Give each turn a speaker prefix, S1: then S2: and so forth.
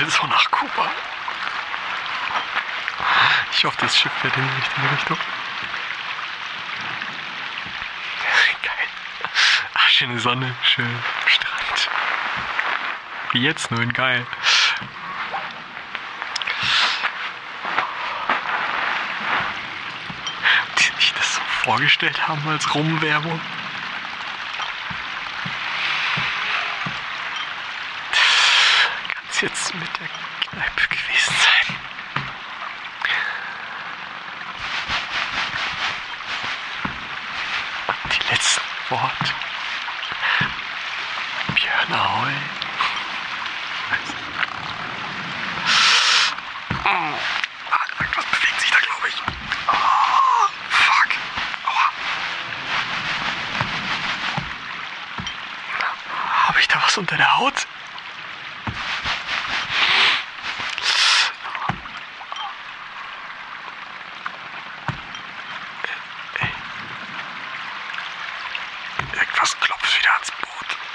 S1: will so nach Kuba. Ich hoffe, das Schiff fährt in die richtige Richtung. Geil. Ach, schöne Sonne, schön Strand. Wie jetzt nun, geil. Die sich das so vorgestellt haben als Rumwerbung. Es jetzt mit der Kneipe gewesen sein? Die letzten Worte. Björn Ahoi. Ah, Irgendwas bewegt sich da, glaube ich. Ah, fuck. Aua. Habe ich da was unter der Haut? irgendwas klopft wieder ans Boot.